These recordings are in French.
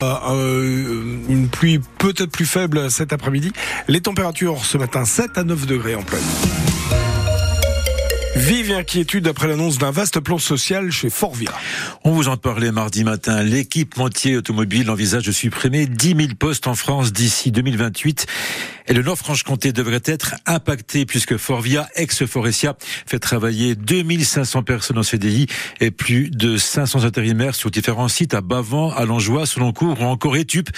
Euh, une pluie peut-être plus faible cet après-midi. Les températures ce matin 7 à 9 degrés en pleine. Vive inquiétude après l'annonce d'un vaste plan social chez Forvia. On vous en parlait mardi matin. L'équipementier automobile envisage de supprimer 10 000 postes en France d'ici 2028. Et le Nord-Franche-Comté devrait être impacté puisque Forvia, ex-Forestia, fait travailler 2500 personnes en CDI et plus de 500 intérimaires sur différents sites à Bavant, à Langeois, Seloncourt ou encore Étup.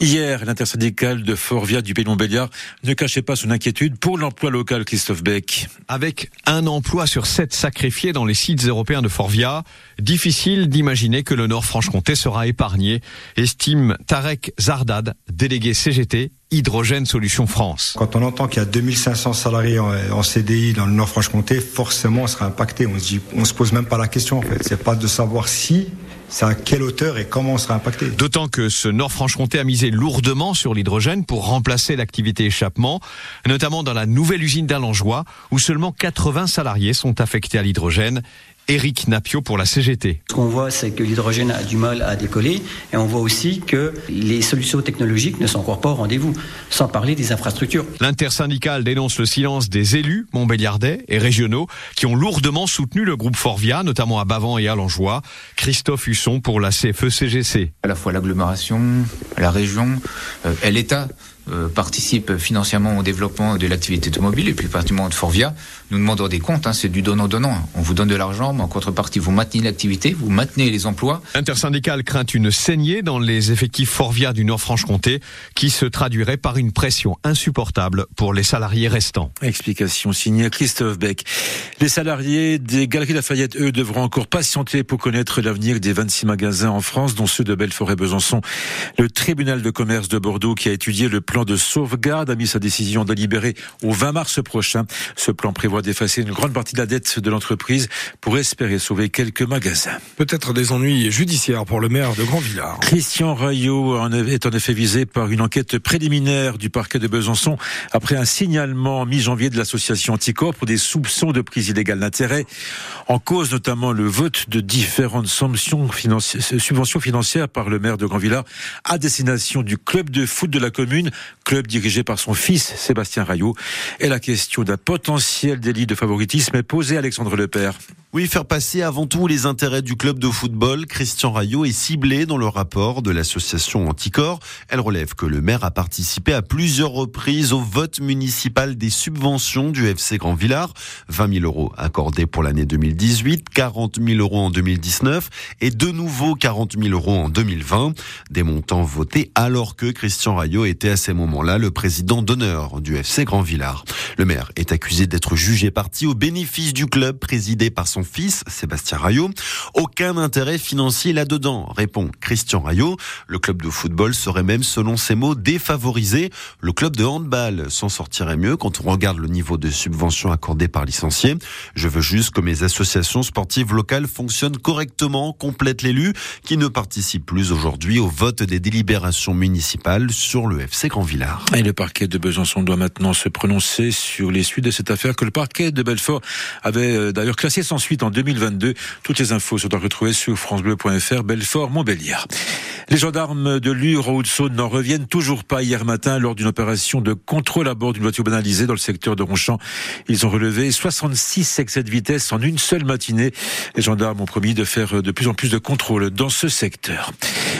Hier, l'intersyndicale de Forvia du Pays de Montbéliard ne cachait pas son inquiétude pour l'emploi local, Christophe Beck. Avec un emploi sur sept sacrifiés dans les sites européens de Forvia, difficile d'imaginer que le Nord-Franche-Comté sera épargné, estime Tarek Zardad, délégué CGT Hydrogène Solutions France. Quand on entend qu'il y a 2500 salariés en, CDI dans le Nord-Franche-Comté, forcément on sera impacté. On se dit, on se pose même pas la question en fait. C'est pas de savoir si, c'est à quelle hauteur et comment on sera impacté. D'autant que ce Nord-Franche-Comté a misé lourdement sur l'hydrogène pour remplacer l'activité échappement, notamment dans la nouvelle usine d'Alangeois, où seulement 80 salariés sont affectés à l'hydrogène Éric Napio pour la CGT. Ce qu'on voit, c'est que l'hydrogène a du mal à décoller et on voit aussi que les solutions technologiques ne sont encore pas au rendez-vous, sans parler des infrastructures. L'intersyndicale dénonce le silence des élus montbéliardais et régionaux qui ont lourdement soutenu le groupe Forvia, notamment à Bavant et à Langeois. Christophe Husson pour la CFE-CGC. À la fois l'agglomération, la région euh, et l'État euh, participe financièrement au développement de l'activité automobile et plus particulièrement de Forvia, nous demandons des comptes, hein, c'est du donnant-donnant. On vous donne de l'argent, mais en contrepartie, vous maintenez l'activité, vous maintenez les emplois. Intersyndical craint une saignée dans les effectifs Forvia du Nord-Franche-Comté qui se traduirait par une pression insupportable pour les salariés restants. Explication signée Christophe Beck. Les salariés des Galeries Lafayette, eux, devront encore patienter pour connaître l'avenir des 26 magasins en France, dont ceux de Belfort et Besançon. Le tribunal de commerce de Bordeaux, qui a étudié le plan de sauvegarde, a mis sa décision délibérée au 20 mars prochain. Ce plan prévoit d'effacer une grande partie de la dette de l'entreprise pour espérer sauver quelques magasins. Peut-être des ennuis judiciaires pour le maire de Grandvillard. Christian Rayot est en effet visé par une enquête préliminaire du parquet de Besançon après un signalement mi-janvier de l'association Anticorps pour des soupçons de prise illégale d'intérêt. En cause notamment le vote de différentes subventions financières par le maire de Grandvillard à destination du club de foot de la commune, club dirigé par son fils Sébastien Rayot. Et la question d'un potentiel délit de favoritisme est posé Alexandre Lepère. Oui, faire passer avant tout les intérêts du club de football. Christian Rayot est ciblé dans le rapport de l'association Anticor. Elle relève que le maire a participé à plusieurs reprises au vote municipal des subventions du FC Grand Villard. 20 000 euros accordés pour l'année 2018, 40 000 euros en 2019 et de nouveau 40 000 euros en 2020. Des montants votés alors que Christian Rayot était à ces moments-là le président d'honneur du FC Grand Villard. Le maire est accusé d'être jugé parti au bénéfice du club présidé par son fils, Sébastien Rayot. Aucun intérêt financier là-dedans, répond Christian Rayot. Le club de football serait même, selon ses mots, défavorisé. Le club de handball s'en sortirait mieux quand on regarde le niveau de subvention accordé par licencié. Je veux juste que mes associations sportives locales fonctionnent correctement, complète l'élu, qui ne participe plus aujourd'hui au vote des délibérations municipales sur le FC Grand Et le parquet de Besançon doit maintenant se prononcer sur les suites de cette affaire que le parquet de Belfort avait euh, d'ailleurs classé sans suite en 2022. Toutes les infos sont à retrouver sur francebleu.fr Belfort Montbéliard. Les gendarmes de Lure au n'en reviennent toujours pas hier matin lors d'une opération de contrôle à bord d'une voiture banalisée dans le secteur de Ronchamp. Ils ont relevé 66 excès de vitesse en une seule matinée. Les gendarmes ont promis de faire de plus en plus de contrôles dans ce secteur.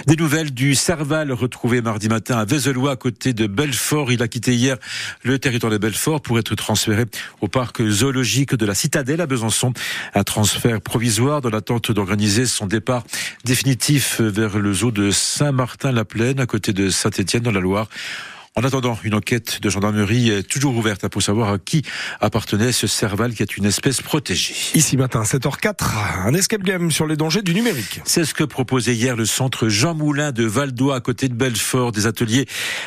Des nouvelles du Serval retrouvé mardi matin à Vézelois à côté de Belfort. Il a quitté hier le territoire de Belfort pour être transféré au parc zoologique de la Citadelle à Besançon. Un transfert provisoire dans l'attente d'organiser son départ définitif vers le zoo de Saint-Martin-la-Plaine, à côté de Saint-Étienne, dans la Loire. En attendant, une enquête de gendarmerie est toujours ouverte pour savoir à qui appartenait ce cerval qui est une espèce protégée. Ici matin, 7h04, un escape game sur les dangers du numérique. C'est ce que proposait hier le centre Jean Moulin de Valdois à côté de Belfort, des ateliers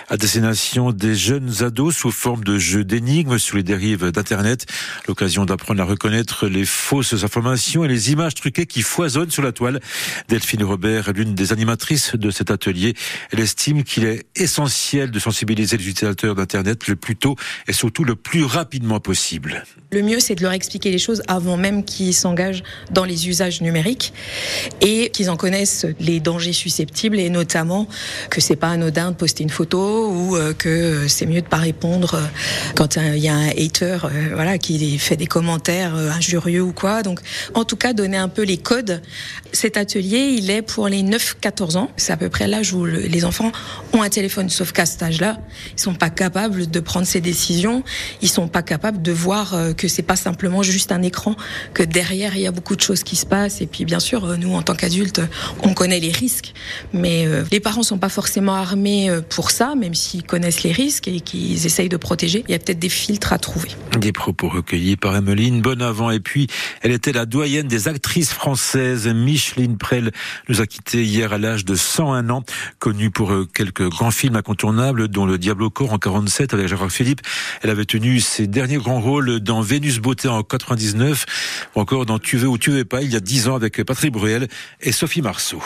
à destination des jeunes ados sous forme de jeux d'énigmes sur les dérives d'Internet. L'occasion d'apprendre à reconnaître les fausses informations et les images truquées qui foisonnent sur la toile. Delphine Robert est l'une des animatrices de cet atelier. Elle estime qu'il est essentiel de sensibiliser sensibiliser les utilisateurs d'Internet le plus tôt et surtout le plus rapidement possible. Le mieux, c'est de leur expliquer les choses avant même qu'ils s'engagent dans les usages numériques et qu'ils en connaissent les dangers susceptibles et notamment que c'est pas anodin de poster une photo ou euh, que c'est mieux de pas répondre euh, quand il y a un hater, euh, voilà, qui fait des commentaires injurieux ou quoi. Donc, en tout cas, donner un peu les codes. Cet atelier, il est pour les 9-14 ans. C'est à peu près l'âge où les enfants ont un téléphone, sauf qu'à cet âge-là, ils sont pas capables de prendre ces décisions. Ils sont pas capables de voir que c'est pas simplement juste un écran, que derrière il y a beaucoup de choses qui se passent. Et puis bien sûr, euh, nous en tant qu'adultes, on connaît les risques, mais euh, les parents sont pas forcément armés euh, pour ça, même s'ils connaissent les risques et qu'ils essayent de protéger. Il y a peut-être des filtres à trouver. Des propos recueillis par Emeline Bonavent. Et puis, elle était la doyenne des actrices françaises. Micheline Prel nous a quitté hier à l'âge de 101 ans, connue pour quelques grands films incontournables, dont Le Diable au corps en 47 avec Gérard Philippe. Elle avait tenu ses derniers grands rôles dans Vénus Beauté en 99, ou encore dans Tu veux ou tu veux pas, il y a 10 ans avec Patrick Bruel et Sophie Marceau.